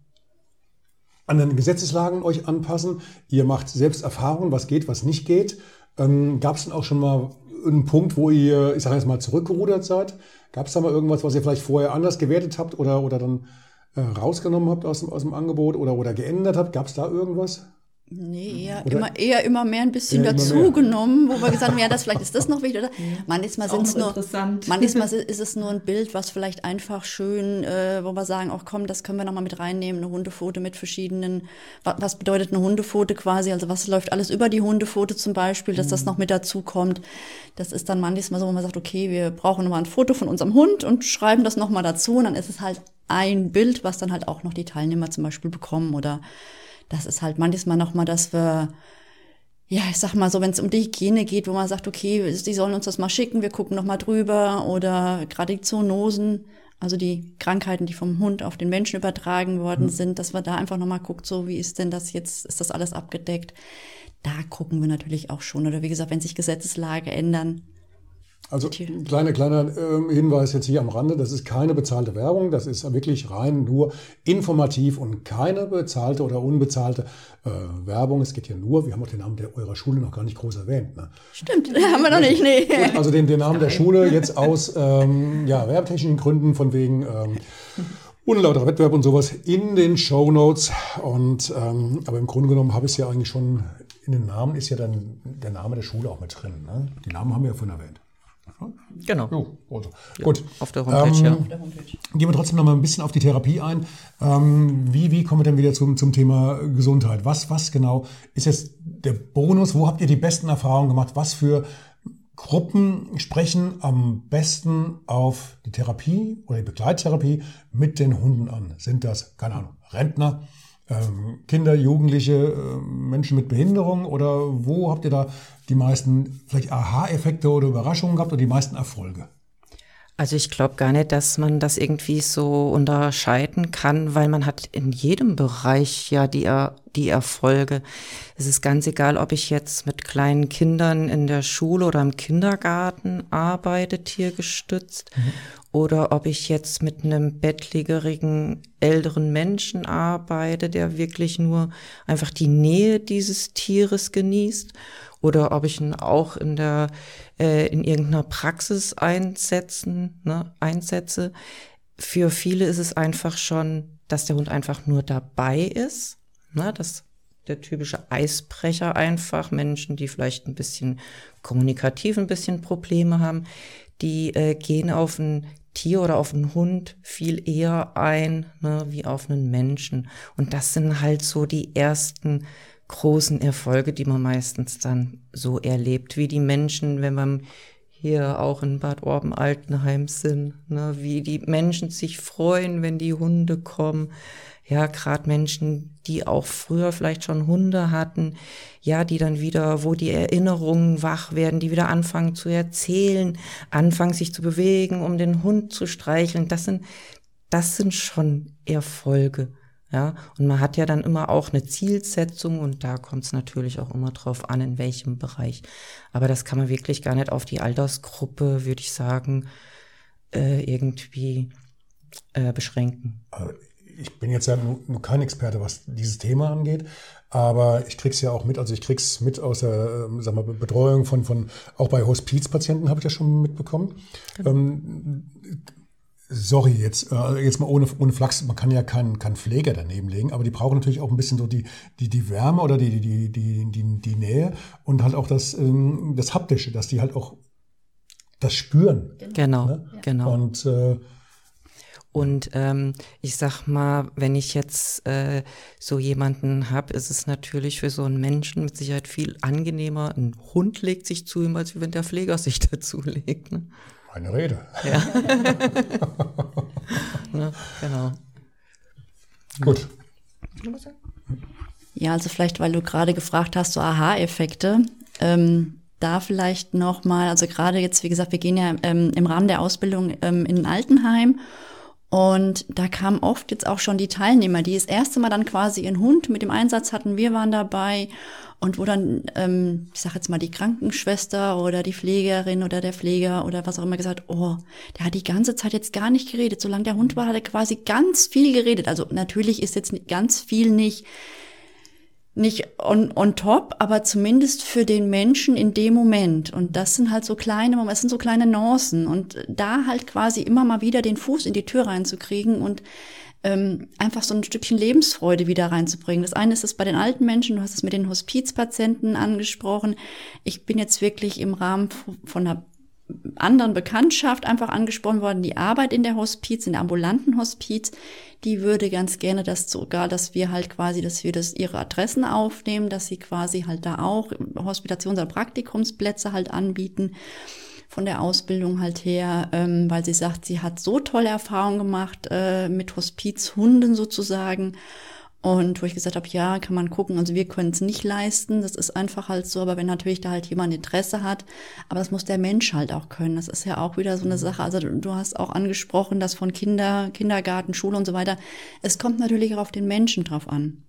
an den Gesetzeslagen euch anpassen. Ihr macht selbst Erfahrungen, was geht, was nicht geht. Ähm, Gab es denn auch schon mal einen Punkt, wo ihr, ich sage jetzt mal, zurückgerudert seid? Gab es da mal irgendwas, was ihr vielleicht vorher anders gewertet habt oder, oder dann äh, rausgenommen habt aus dem, aus dem Angebot oder, oder geändert habt? Gab es da irgendwas? Nee, eher immer, eher immer mehr ein bisschen dazugenommen, wo wir gesagt haben, ja, das vielleicht ist das noch wichtig. Oder? Manchmal sind es nur, manchmal ist es nur ein Bild, was vielleicht einfach schön, äh, wo wir sagen, auch komm, das können wir nochmal mit reinnehmen, eine Hundefoto mit verschiedenen, was, was bedeutet eine Hundefoto quasi, also was läuft alles über die Hundefoto zum Beispiel, dass mhm. das noch mit dazu kommt. Das ist dann manchmal so, wo man sagt, okay, wir brauchen nochmal ein Foto von unserem Hund und schreiben das nochmal dazu und dann ist es halt ein Bild, was dann halt auch noch die Teilnehmer zum Beispiel bekommen oder das ist halt manchmal nochmal, dass wir, ja, ich sag mal so, wenn es um die Hygiene geht, wo man sagt, okay, die sollen uns das mal schicken, wir gucken nochmal drüber oder gerade die Zoonosen. also die Krankheiten, die vom Hund auf den Menschen übertragen worden mhm. sind, dass wir da einfach nochmal guckt, so wie ist denn das jetzt, ist das alles abgedeckt? Da gucken wir natürlich auch schon. Oder wie gesagt, wenn sich Gesetzeslage ändern, also kleiner, kleiner äh, Hinweis jetzt hier am Rande, das ist keine bezahlte Werbung, das ist wirklich rein nur informativ und keine bezahlte oder unbezahlte äh, Werbung. Es geht hier nur, wir haben auch den Namen der, eurer Schule noch gar nicht groß erwähnt. Ne? Stimmt, haben wir noch nicht, nee. Gut, also den, den Namen der Schule jetzt aus ähm, ja, werbetechnischen Gründen von wegen ähm, unlauterer Wettbewerb und sowas in den Show Notes. Und ähm, aber im Grunde genommen habe ich es ja eigentlich schon in den Namen ist ja dann der Name der Schule auch mit drin. Ne? Die Namen haben wir ja vorhin erwähnt. Genau. Jo, also. ja, Gut. Auf der Homepage, ähm, ja. Gehen wir trotzdem noch mal ein bisschen auf die Therapie ein. Ähm, wie, wie kommen wir denn wieder zum, zum Thema Gesundheit? Was, was genau ist jetzt der Bonus? Wo habt ihr die besten Erfahrungen gemacht? Was für Gruppen sprechen am besten auf die Therapie oder die Begleittherapie mit den Hunden an? Sind das, keine Ahnung, Rentner? Ähm, Kinder, Jugendliche, äh, Menschen mit Behinderung oder wo habt ihr da die meisten vielleicht Aha-Effekte oder Überraschungen gehabt oder die meisten Erfolge? Also ich glaube gar nicht, dass man das irgendwie so unterscheiden kann, weil man hat in jedem Bereich ja die, die Erfolge. Es ist ganz egal, ob ich jetzt mit kleinen Kindern in der Schule oder im Kindergarten arbeite, tiergestützt, mhm. Oder ob ich jetzt mit einem bettlägerigen älteren Menschen arbeite, der wirklich nur einfach die Nähe dieses Tieres genießt oder ob ich ihn auch in der äh, in irgendeiner Praxis einsetzen, ne, einsetze. Für viele ist es einfach schon, dass der Hund einfach nur dabei ist, ne, dass der typische Eisbrecher einfach Menschen, die vielleicht ein bisschen kommunikativ ein bisschen Probleme haben, die äh, gehen auf ein Tier oder auf einen Hund viel eher ein, ne, wie auf einen Menschen. Und das sind halt so die ersten großen Erfolge, die man meistens dann so erlebt, wie die Menschen, wenn man hier auch in Bad Orben-Altenheim sind, ne, wie die Menschen sich freuen, wenn die Hunde kommen. Ja, gerade Menschen, die auch früher vielleicht schon Hunde hatten, ja, die dann wieder, wo die Erinnerungen wach werden, die wieder anfangen zu erzählen, anfangen sich zu bewegen, um den Hund zu streicheln. Das sind, das sind schon Erfolge. Ja, und man hat ja dann immer auch eine Zielsetzung und da kommt es natürlich auch immer drauf an, in welchem Bereich. Aber das kann man wirklich gar nicht auf die Altersgruppe, würde ich sagen, äh, irgendwie äh, beschränken. Ich bin jetzt ja nur, kein Experte, was dieses Thema angeht, aber ich krieg's ja auch mit, also ich krieg's mit aus der äh, sag mal, Betreuung von, von auch bei Hospizpatienten habe ich das schon mitbekommen. Genau. Ähm, sorry, jetzt, äh, jetzt mal ohne, ohne Flachs, man kann ja keinen keinen Pfleger daneben legen, aber die brauchen natürlich auch ein bisschen so die, die, die Wärme oder die, die, die, die, die Nähe und halt auch das, ähm, das Haptische, dass die halt auch das spüren. Genau, ne? genau. Und äh, und ähm, ich sag mal, wenn ich jetzt äh, so jemanden habe, ist es natürlich für so einen Menschen mit Sicherheit viel angenehmer. Ein Hund legt sich zu ihm, als wenn der Pfleger sich dazu legt. Ne? Eine Rede. Ja. ne, genau. Gut. Ja, also vielleicht, weil du gerade gefragt hast, so Aha-Effekte. Ähm, da vielleicht nochmal, also gerade jetzt, wie gesagt, wir gehen ja ähm, im Rahmen der Ausbildung ähm, in ein Altenheim und da kamen oft jetzt auch schon die Teilnehmer, die das erste Mal dann quasi ihren Hund mit dem Einsatz hatten. Wir waren dabei und wo dann, ähm, ich sag jetzt mal, die Krankenschwester oder die Pflegerin oder der Pfleger oder was auch immer gesagt, oh, der hat die ganze Zeit jetzt gar nicht geredet. Solange der Hund war, hat er quasi ganz viel geredet. Also natürlich ist jetzt ganz viel nicht nicht on, on top, aber zumindest für den Menschen in dem Moment. Und das sind halt so kleine, das sind so kleine Nuancen. Und da halt quasi immer mal wieder den Fuß in die Tür reinzukriegen und ähm, einfach so ein Stückchen Lebensfreude wieder reinzubringen. Das eine ist es bei den alten Menschen, du hast es mit den Hospizpatienten angesprochen. Ich bin jetzt wirklich im Rahmen von einer anderen Bekanntschaft einfach angesprochen worden, die Arbeit in der Hospiz, in der ambulanten Hospiz, die würde ganz gerne, dass sogar, dass wir halt quasi, dass wir das ihre Adressen aufnehmen, dass sie quasi halt da auch Hospitations- oder Praktikumsplätze halt anbieten von der Ausbildung halt her, ähm, weil sie sagt, sie hat so tolle Erfahrungen gemacht äh, mit Hospizhunden sozusagen. Und wo ich gesagt habe, ja, kann man gucken, also wir können es nicht leisten, das ist einfach halt so, aber wenn natürlich da halt jemand Interesse hat, aber das muss der Mensch halt auch können. Das ist ja auch wieder so eine Sache. Also du hast auch angesprochen, dass von Kinder, Kindergarten, Schule und so weiter, es kommt natürlich auch auf den Menschen drauf an.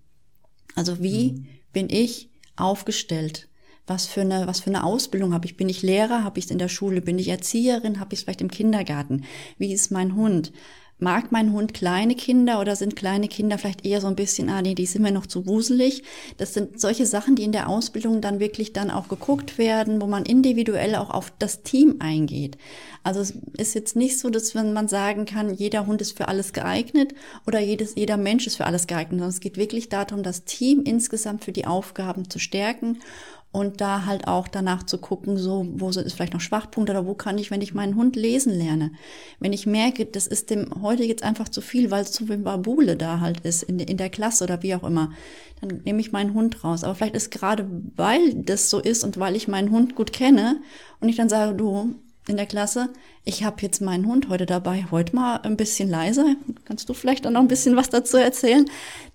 Also wie mhm. bin ich aufgestellt? Was für eine, was für eine Ausbildung habe ich? Bin ich Lehrer? Habe ich es in der Schule? Bin ich Erzieherin? Habe ich es vielleicht im Kindergarten? Wie ist mein Hund? Mag mein Hund kleine Kinder oder sind kleine Kinder vielleicht eher so ein bisschen, ah nee, die sind mir noch zu wuselig? Das sind solche Sachen, die in der Ausbildung dann wirklich dann auch geguckt werden, wo man individuell auch auf das Team eingeht. Also es ist jetzt nicht so, dass wenn man sagen kann, jeder Hund ist für alles geeignet oder jedes, jeder Mensch ist für alles geeignet, sondern es geht wirklich darum, das Team insgesamt für die Aufgaben zu stärken und da halt auch danach zu gucken, so, wo ist vielleicht noch Schwachpunkte oder wo kann ich, wenn ich meinen Hund lesen lerne. Wenn ich merke, das ist dem heute jetzt einfach zu viel, weil es zu viel Babule da halt ist in, in der Klasse oder wie auch immer, dann nehme ich meinen Hund raus. Aber vielleicht ist gerade, weil das so ist und weil ich meinen Hund gut kenne und ich dann sage, du, in der Klasse, ich habe jetzt meinen Hund heute dabei, heute mal ein bisschen leiser. Kannst du vielleicht dann noch ein bisschen was dazu erzählen,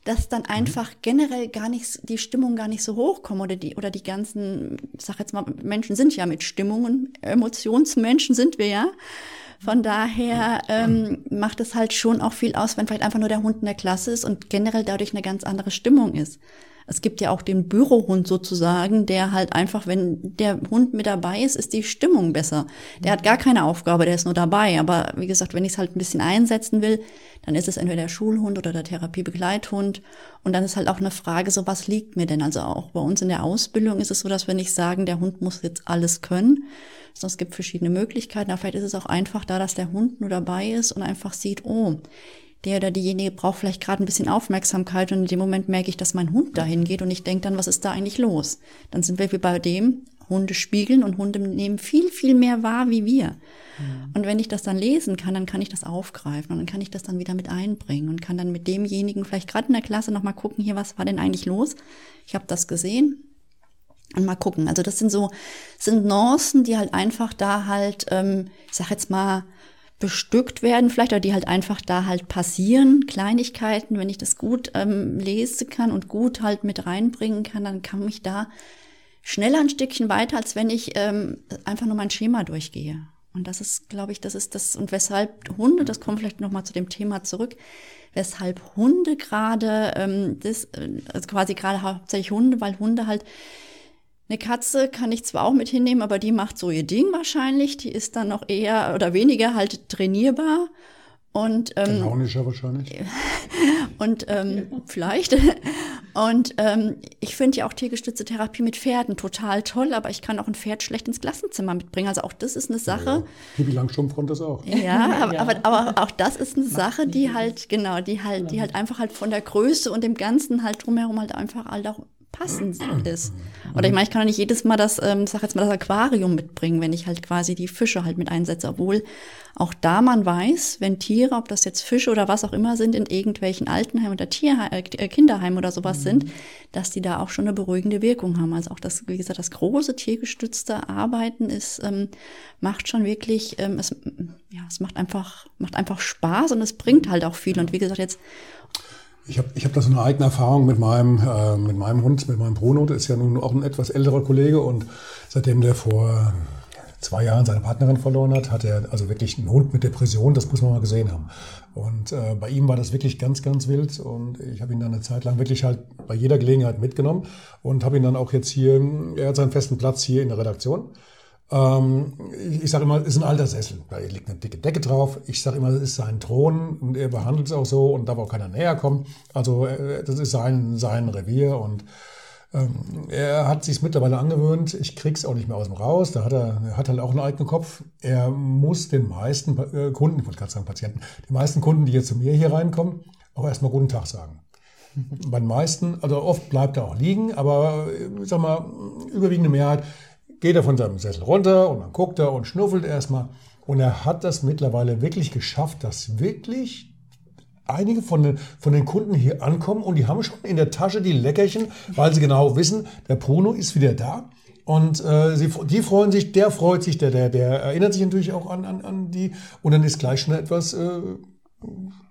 dass dann mhm. einfach generell gar nicht die Stimmung gar nicht so hochkommt oder die oder die ganzen, ich sag jetzt mal, Menschen sind ja mit Stimmungen, Emotionsmenschen sind wir ja. Von daher ähm, macht es halt schon auch viel aus, wenn vielleicht einfach nur der Hund in der Klasse ist und generell dadurch eine ganz andere Stimmung ist. Es gibt ja auch den Bürohund sozusagen, der halt einfach, wenn der Hund mit dabei ist, ist die Stimmung besser. Der hat gar keine Aufgabe, der ist nur dabei. Aber wie gesagt, wenn ich es halt ein bisschen einsetzen will, dann ist es entweder der Schulhund oder der Therapiebegleithund. Und dann ist halt auch eine Frage, so was liegt mir denn? Also auch bei uns in der Ausbildung ist es so, dass wir nicht sagen, der Hund muss jetzt alles können, sondern es gibt verschiedene Möglichkeiten. Aber vielleicht ist es auch einfach da, dass der Hund nur dabei ist und einfach sieht, oh, der oder diejenige braucht vielleicht gerade ein bisschen Aufmerksamkeit und in dem Moment merke ich, dass mein Hund dahin geht und ich denke dann, was ist da eigentlich los? Dann sind wir wie bei dem, Hunde spiegeln und Hunde nehmen viel, viel mehr wahr wie wir. Mhm. Und wenn ich das dann lesen kann, dann kann ich das aufgreifen und dann kann ich das dann wieder mit einbringen und kann dann mit demjenigen vielleicht gerade in der Klasse nochmal gucken, hier, was war denn eigentlich los? Ich habe das gesehen, und mal gucken. Also das sind so, sind Nuancen, die halt einfach da halt, ähm, ich sag jetzt mal, bestückt werden, vielleicht, oder die halt einfach da halt passieren, Kleinigkeiten, wenn ich das gut ähm, lesen kann und gut halt mit reinbringen kann, dann kann ich da schneller ein Stückchen weiter, als wenn ich ähm, einfach nur mein Schema durchgehe. Und das ist, glaube ich, das ist das, und weshalb Hunde, das kommt vielleicht nochmal zu dem Thema zurück, weshalb Hunde gerade, ähm, das, äh, also quasi gerade hauptsächlich Hunde, weil Hunde halt eine Katze kann ich zwar auch mit hinnehmen, aber die macht so ihr Ding wahrscheinlich. Die ist dann noch eher oder weniger halt trainierbar. Und, ähm, Launischer wahrscheinlich. Und ähm, vielleicht. Und ähm, ich finde ja auch tiergestützte Therapie mit Pferden total toll, aber ich kann auch ein Pferd schlecht ins Klassenzimmer mitbringen. Also auch das ist eine Sache. Ja, ja. Langstrumpf konnte das auch. Ja, aber, ja. Aber, aber auch das ist eine Sache, die halt, genau, die halt, die halt einfach halt von der Größe und dem Ganzen halt drumherum halt einfach halt auch passend ist. Oder ich meine, ich kann doch nicht jedes Mal das, ähm, sag jetzt mal, das Aquarium mitbringen, wenn ich halt quasi die Fische halt mit einsetze, obwohl auch da man weiß, wenn Tiere, ob das jetzt Fische oder was auch immer sind, in irgendwelchen Altenheimen oder Tierheim, äh, Kinderheimen oder sowas mhm. sind, dass die da auch schon eine beruhigende Wirkung haben. Also auch das, wie gesagt, das große tiergestützte Arbeiten ist, ähm, macht schon wirklich, ähm, es, ja, es macht einfach, macht einfach Spaß und es bringt halt auch viel. Und wie gesagt, jetzt ich habe ich hab da so eine eigene Erfahrung mit meinem, äh, mit meinem Hund, mit meinem Bruno. Der ist ja nun auch ein etwas älterer Kollege und seitdem der vor zwei Jahren seine Partnerin verloren hat, hat er also wirklich einen Hund mit Depression, das muss man mal gesehen haben. Und äh, bei ihm war das wirklich ganz, ganz wild und ich habe ihn dann eine Zeit lang wirklich halt bei jeder Gelegenheit mitgenommen und habe ihn dann auch jetzt hier, er hat seinen festen Platz hier in der Redaktion. Ähm, ich sage immer, es ist ein alter Sessel. Da liegt eine dicke Decke drauf. Ich sage immer, das ist sein Thron und er behandelt es auch so und darf auch keiner näher kommen. Also äh, das ist sein, sein Revier und ähm, er hat sich mittlerweile angewöhnt. Ich krieg's auch nicht mehr aus dem raus. Da hat er, er hat halt auch einen eigenen Kopf. Er muss den meisten äh, Kunden, ich wollte gerade sagen Patienten, die meisten Kunden, die jetzt zu mir hier reinkommen, auch erstmal guten Tag sagen. Bei den meisten, also oft bleibt er auch liegen, aber ich sag mal, überwiegende Mehrheit geht er von seinem Sessel runter und dann guckt er und schnuffelt erstmal. Und er hat das mittlerweile wirklich geschafft, dass wirklich einige von den, von den Kunden hier ankommen und die haben schon in der Tasche die Leckerchen, weil sie genau wissen, der Bruno ist wieder da. Und äh, sie, die freuen sich, der freut sich, der, der, der erinnert sich natürlich auch an, an, an die. Und dann ist gleich schon etwas äh,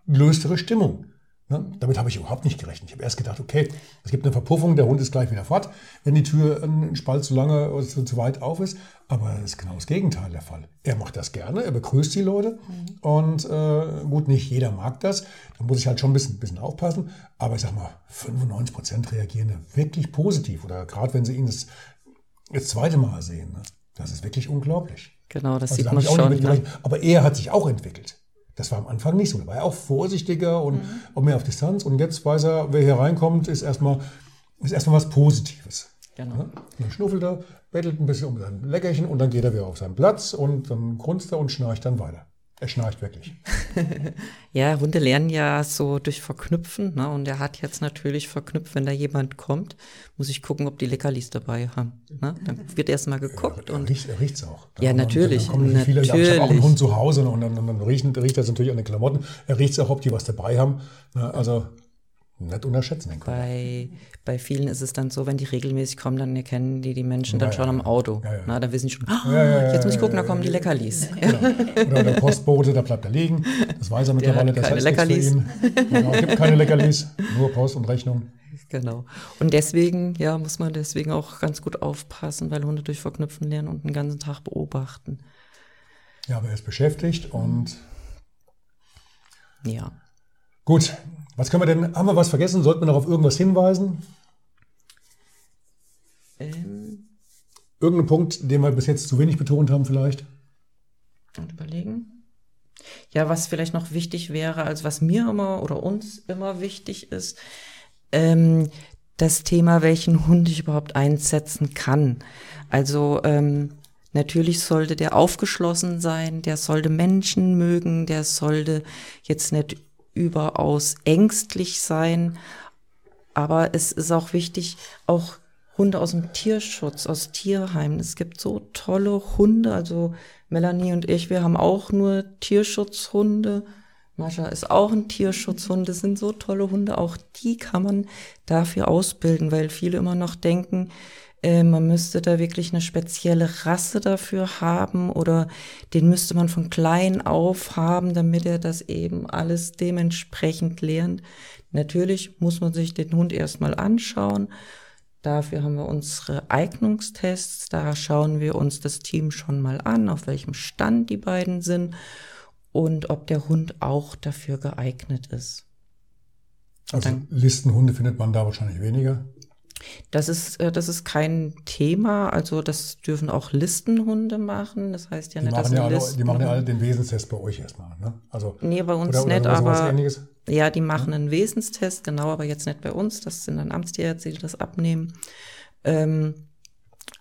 löstere Stimmung. Ne? Damit habe ich überhaupt nicht gerechnet. Ich habe erst gedacht, okay, es gibt eine Verpuffung, der Hund ist gleich wieder fort, wenn die Tür ein Spalt zu lange oder zu, zu weit auf ist. Aber das ist genau das Gegenteil der Fall. Er macht das gerne, er begrüßt die Leute. Mhm. Und äh, gut, nicht jeder mag das. Da muss ich halt schon ein bisschen, bisschen aufpassen. Aber ich sag mal, 95 Prozent reagieren wirklich positiv. Oder gerade wenn sie ihn das, das zweite Mal sehen. Ne? Das ist wirklich unglaublich. Genau, das also, sieht da man schon. Ne? Aber er hat sich auch entwickelt. Das war am Anfang nicht so. Da war er auch vorsichtiger und mhm. auch mehr auf Distanz. Und jetzt weiß er, wer hier reinkommt, ist erstmal, ist erstmal was Positives. Genau. Ja? Dann schnuffelt er, bettelt ein bisschen um sein Leckerchen und dann geht er wieder auf seinen Platz und dann grunzt er und schnarcht dann weiter. Er schnarcht wirklich. ja, Hunde lernen ja so durch Verknüpfen. Ne? Und er hat jetzt natürlich verknüpft, wenn da jemand kommt, muss ich gucken, ob die Leckerlis dabei haben. Ne? Dann wird erst mal geguckt. Ja, er, riecht, er riecht's auch. Da ja, natürlich. Dann natürlich. Viele, ich habe auch einen Hund zu Hause und dann, dann riecht, riecht das natürlich an den Klamotten. Er riecht auch, ob die was dabei haben. Ne? Also nicht unterschätzen. Den bei, bei vielen ist es dann so, wenn die regelmäßig kommen, dann erkennen die die Menschen dann ja, schon ja. am Auto. Ja, Na, da wissen die schon, oh, jetzt muss ich gucken, da kommen die Leckerlis. Genau. Oder der Postbote, da bleibt er liegen. Das weiß er mittlerweile, das heißt Leckerlis. Genau, es gibt keine Leckerlis, nur Post und Rechnung. Genau. Und deswegen, ja, muss man deswegen auch ganz gut aufpassen, weil Hunde durch Verknüpfen lernen und den ganzen Tag beobachten. Ja, aber er ist beschäftigt und ja. Gut, was können wir denn, haben wir was vergessen? Sollten wir noch auf irgendwas hinweisen? Ähm. Irgendein Punkt, den wir bis jetzt zu wenig betont haben vielleicht? Und überlegen. Ja, was vielleicht noch wichtig wäre, als was mir immer oder uns immer wichtig ist, ähm, das Thema, welchen Hund ich überhaupt einsetzen kann. Also ähm, natürlich sollte der aufgeschlossen sein, der sollte Menschen mögen, der sollte jetzt nicht überaus ängstlich sein. Aber es ist auch wichtig, auch Hunde aus dem Tierschutz, aus Tierheimen. Es gibt so tolle Hunde. Also Melanie und ich, wir haben auch nur Tierschutzhunde. Mascha ist auch ein Tierschutzhund. Das sind so tolle Hunde. Auch die kann man dafür ausbilden, weil viele immer noch denken, äh, man müsste da wirklich eine spezielle Rasse dafür haben oder den müsste man von klein auf haben, damit er das eben alles dementsprechend lernt. Natürlich muss man sich den Hund erstmal anschauen. Dafür haben wir unsere Eignungstests. Da schauen wir uns das Team schon mal an, auf welchem Stand die beiden sind und ob der Hund auch dafür geeignet ist. Also Listenhunde findet man da wahrscheinlich weniger. Das ist, äh, das ist kein Thema. Also das dürfen auch Listenhunde machen. Das heißt ja die nicht, dass ja alle, Die machen ja alle den Wesenstest bei euch erstmal. Ne? Also, nee, bei uns oder, nicht, oder aber ja, die machen einen Wesenstest, genau, aber jetzt nicht bei uns. Das sind dann Amtstierärzte, die das abnehmen. Ähm,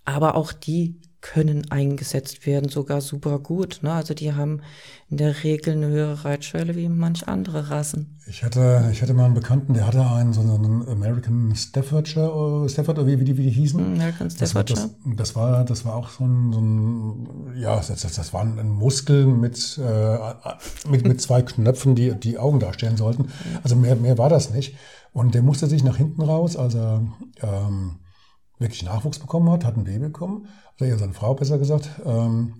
aber auch die können eingesetzt werden, sogar super gut. Ne? Also die haben in der Regel eine höhere Reitschwelle wie manch andere Rassen. Ich hatte, ich hatte mal einen Bekannten, der hatte einen so einen American Staffordshire, Stafford, oder wie, wie, die, wie die hießen. American Staffordshire. Das, das, war, das war auch so ein, so ein ja, das, das, das war ein Muskel mit, äh, mit, mit zwei Knöpfen, die die Augen darstellen sollten. Also mehr, mehr war das nicht. Und der musste sich nach hinten raus, als er ähm, wirklich Nachwuchs bekommen hat, hat ein Baby bekommen oder ja seine Frau besser gesagt. Ähm,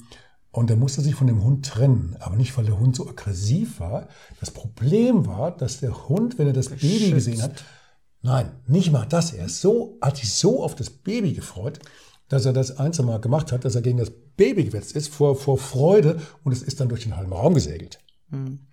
und er musste sich von dem Hund trennen, aber nicht, weil der Hund so aggressiv war. Das Problem war, dass der Hund, wenn er das Geschützt. Baby gesehen hat, nein, nicht mal das, er ist so, hat sich so auf das Baby gefreut, dass er das ein, Mal gemacht hat, dass er gegen das Baby gewetzt ist vor, vor Freude und es ist dann durch den halben Raum gesegelt. Hm.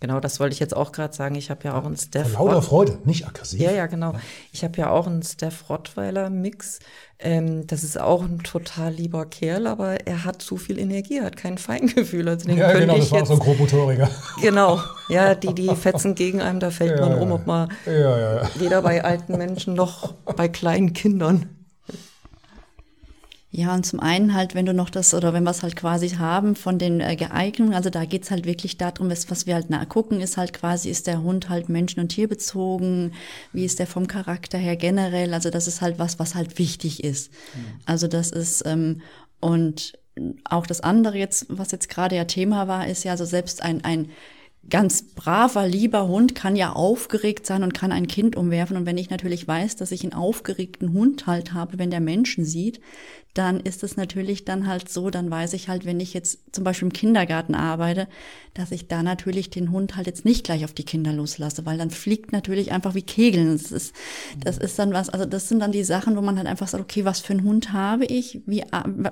Genau, das wollte ich jetzt auch gerade sagen. Ich habe ja auch einen Steph. Vor lauter Freude, nicht aggressiv. Ja, ja, genau. Ich habe ja auch einen Steph Rottweiler Mix. Ähm, das ist auch ein total lieber Kerl, aber er hat zu viel Energie, hat kein Feingefühl. Also den ja, genau, das war jetzt, auch so ein grobmotoriger. Genau, ja, die, die fetzen gegen einem, da fällt ja, man um, ob man ja, ja, ja. weder bei alten Menschen noch bei kleinen Kindern. Ja, und zum einen halt, wenn du noch das, oder wenn wir es halt quasi haben von den äh, Geeignungen, also da geht's halt wirklich darum, was, was wir halt gucken, ist halt quasi, ist der Hund halt menschen- und tierbezogen, wie ist der vom Charakter her generell, also das ist halt was, was halt wichtig ist. Mhm. Also das ist, ähm, und auch das andere jetzt, was jetzt gerade ja Thema war, ist ja so selbst ein, ein ganz braver, lieber Hund kann ja aufgeregt sein und kann ein Kind umwerfen. Und wenn ich natürlich weiß, dass ich einen aufgeregten Hund halt habe, wenn der Menschen sieht, dann ist es natürlich dann halt so, dann weiß ich halt, wenn ich jetzt zum Beispiel im Kindergarten arbeite, dass ich da natürlich den Hund halt jetzt nicht gleich auf die Kinder loslasse, weil dann fliegt natürlich einfach wie Kegeln. Das ist, das ist dann was, also das sind dann die Sachen, wo man halt einfach sagt, okay, was für einen Hund habe ich, wie,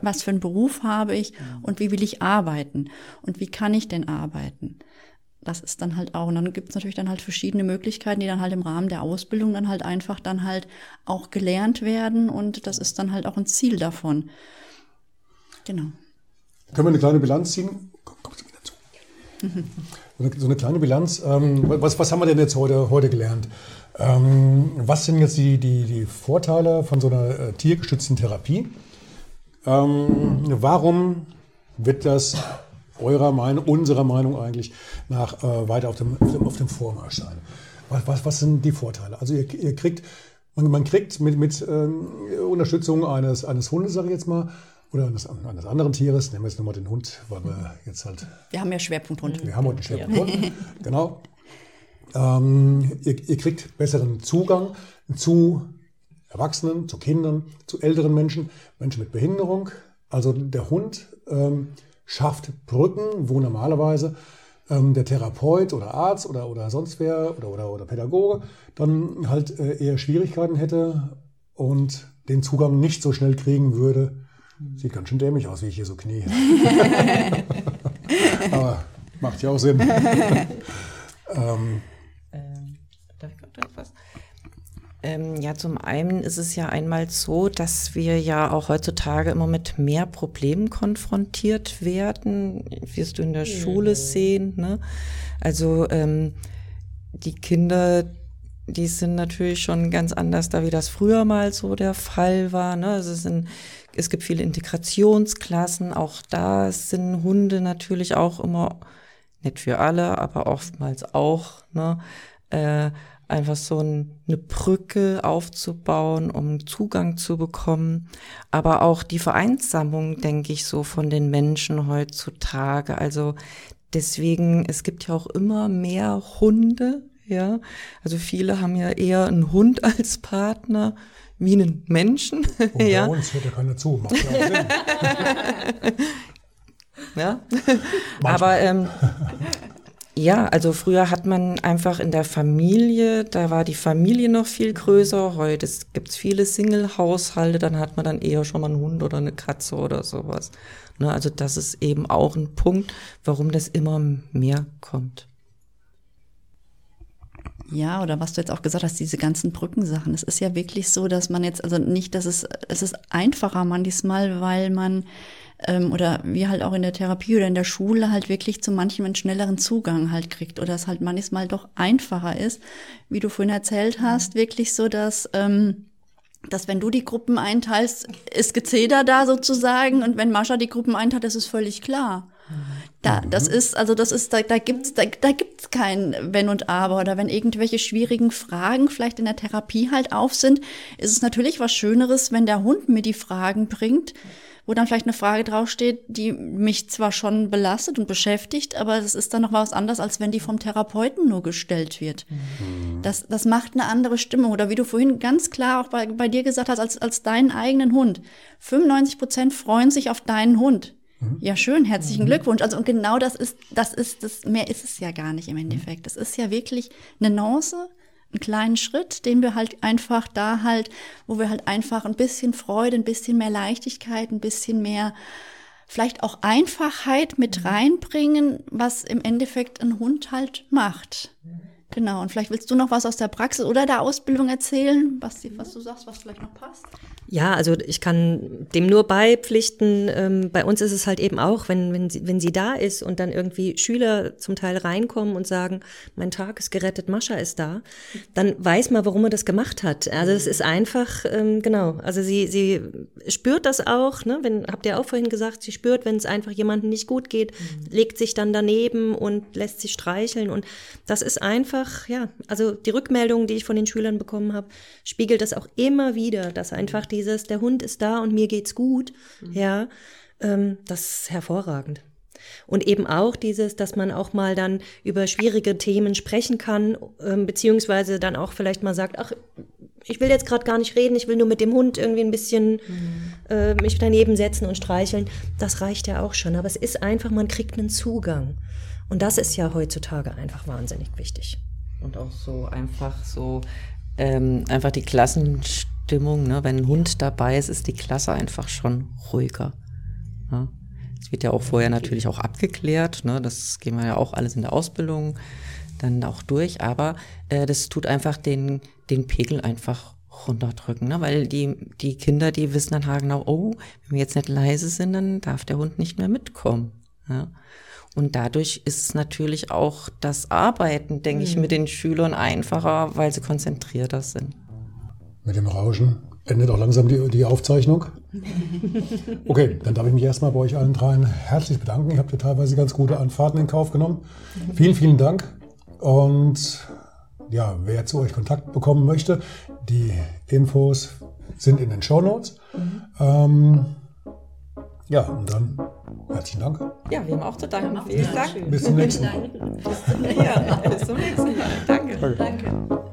was für einen Beruf habe ich und wie will ich arbeiten und wie kann ich denn arbeiten? Das ist dann halt auch, und dann gibt es natürlich dann halt verschiedene Möglichkeiten, die dann halt im Rahmen der Ausbildung dann halt einfach dann halt auch gelernt werden und das ist dann halt auch ein Ziel davon. Genau. Können wir eine kleine Bilanz ziehen? Komm, komm wieder zu. so eine kleine Bilanz. Ähm, was, was haben wir denn jetzt heute, heute gelernt? Ähm, was sind jetzt die, die, die Vorteile von so einer äh, tiergestützten Therapie? Ähm, warum wird das eurer Meinung, unserer Meinung eigentlich nach äh, weiter auf dem, auf dem, auf dem Vormarsch sein. Was, was, was, sind die Vorteile? Also ihr, ihr kriegt, man, man, kriegt mit, mit ähm, Unterstützung eines, eines Hundes, sage ich jetzt mal, oder eines, eines anderen Tieres, nehmen wir jetzt nochmal den Hund, weil wir jetzt halt... Wir haben ja Schwerpunkthund. Wir haben heute einen Schwerpunkthund, genau. Ähm, ihr, ihr kriegt besseren Zugang zu Erwachsenen, zu Kindern, zu älteren Menschen, Menschen mit Behinderung. Also der Hund ähm, schafft Brücken, wo normalerweise ähm, der Therapeut oder Arzt oder, oder sonst wer oder, oder, oder Pädagoge dann halt äh, eher Schwierigkeiten hätte und den Zugang nicht so schnell kriegen würde. Sieht ganz schön dämlich aus, wie ich hier so knie. Aber macht ja auch Sinn. ähm, ähm, darf ich noch was? Ähm, ja, zum einen ist es ja einmal so, dass wir ja auch heutzutage immer mit mehr Problemen konfrontiert werden, wirst du in der mhm. Schule sehen. Ne? Also ähm, die Kinder, die sind natürlich schon ganz anders da, wie das früher mal so der Fall war. Ne? Also es, sind, es gibt viele Integrationsklassen, auch da sind Hunde natürlich auch immer, nicht für alle, aber oftmals auch, ne? Äh, einfach so ein, eine Brücke aufzubauen, um Zugang zu bekommen. Aber auch die Vereinsamung, denke ich, so von den Menschen heutzutage. Also deswegen, es gibt ja auch immer mehr Hunde, ja. Also viele haben ja eher einen Hund als Partner wie einen Menschen. Und bei ja. uns hört ja keiner zu, macht ja ja. Aber ähm, ja, also früher hat man einfach in der Familie, da war die Familie noch viel größer. Heute gibt es viele Single-Haushalte, dann hat man dann eher schon mal einen Hund oder eine Katze oder sowas. Ne, also das ist eben auch ein Punkt, warum das immer mehr kommt. Ja, oder was du jetzt auch gesagt hast, diese ganzen Brückensachen. Es ist ja wirklich so, dass man jetzt, also nicht, dass es, es ist einfacher manchmal, weil man ähm, oder wie halt auch in der Therapie oder in der Schule halt wirklich zu manchen einen schnelleren Zugang halt kriegt. Oder es halt manchmal doch einfacher ist, wie du vorhin erzählt hast, wirklich so, dass ähm, dass wenn du die Gruppen einteilst, ist Gezeder da sozusagen und wenn Mascha die Gruppen einteilt, ist es völlig klar. Da, das ist, also das ist, da, da gibt's, da, da gibt's kein Wenn und Aber oder wenn irgendwelche schwierigen Fragen vielleicht in der Therapie halt auf sind, ist es natürlich was Schöneres, wenn der Hund mir die Fragen bringt wo dann vielleicht eine Frage draufsteht, die mich zwar schon belastet und beschäftigt, aber es ist dann noch was anderes, als wenn die vom Therapeuten nur gestellt wird. Mhm. Das, das macht eine andere Stimmung. Oder wie du vorhin ganz klar auch bei, bei dir gesagt hast, als, als deinen eigenen Hund. 95 Prozent freuen sich auf deinen Hund. Mhm. Ja, schön, herzlichen mhm. Glückwunsch. Also, und genau das ist, das ist, das, mehr ist es ja gar nicht im Endeffekt. Das ist ja wirklich eine Nuance, einen kleinen Schritt, den wir halt einfach da halt, wo wir halt einfach ein bisschen Freude, ein bisschen mehr Leichtigkeit, ein bisschen mehr vielleicht auch Einfachheit mit mhm. reinbringen, was im Endeffekt ein Hund halt macht. Genau, und vielleicht willst du noch was aus der Praxis oder der Ausbildung erzählen, was, was du sagst, was vielleicht noch passt. Ja, also ich kann dem nur beipflichten. Ähm, bei uns ist es halt eben auch, wenn, wenn, sie, wenn sie da ist und dann irgendwie Schüler zum Teil reinkommen und sagen, mein Tag ist gerettet, Mascha ist da, dann weiß man, warum er das gemacht hat. Also es ist einfach, ähm, genau, also sie, sie spürt das auch, ne? wenn, habt ihr auch vorhin gesagt, sie spürt, wenn es einfach jemandem nicht gut geht, mhm. legt sich dann daneben und lässt sich streicheln und das ist einfach, ja, also die Rückmeldungen, die ich von den Schülern bekommen habe, spiegelt das auch immer wieder, dass einfach die dieses, der Hund ist da und mir geht's gut, mhm. ja, ähm, das ist hervorragend. Und eben auch dieses, dass man auch mal dann über schwierige Themen sprechen kann, ähm, beziehungsweise dann auch vielleicht mal sagt, ach, ich will jetzt gerade gar nicht reden, ich will nur mit dem Hund irgendwie ein bisschen mhm. äh, mich daneben setzen und streicheln. Das reicht ja auch schon. Aber es ist einfach, man kriegt einen Zugang. Und das ist ja heutzutage einfach wahnsinnig wichtig. Und auch so einfach so, ähm, einfach die Klassenstimmung, ne? wenn ein Hund dabei ist, ist die Klasse einfach schon ruhiger. Ne? Das wird ja auch vorher natürlich auch abgeklärt, ne? das gehen wir ja auch alles in der Ausbildung dann auch durch, aber äh, das tut einfach den, den Pegel einfach runterdrücken, ne? weil die, die Kinder, die wissen dann genau, oh, wenn wir jetzt nicht leise sind, dann darf der Hund nicht mehr mitkommen. Ja? Und dadurch ist natürlich auch das Arbeiten, denke mhm. ich, mit den Schülern einfacher, weil sie konzentrierter sind. Mit dem Rauschen endet auch langsam die, die Aufzeichnung. Okay, dann darf ich mich erstmal bei euch allen dreien herzlich bedanken. Ich habe teilweise ganz gute Anfahrten in Kauf genommen. Vielen, vielen Dank. Und ja, wer zu euch Kontakt bekommen möchte, die Infos sind in den Show Notes. Mhm. Ähm, ja, und dann herzlichen Dank. Ja, wir haben auch zu danken. Vielen Dank. Bis zum nächsten Mal. ja, bis zum nächsten Mal. Danke. Danke. Danke.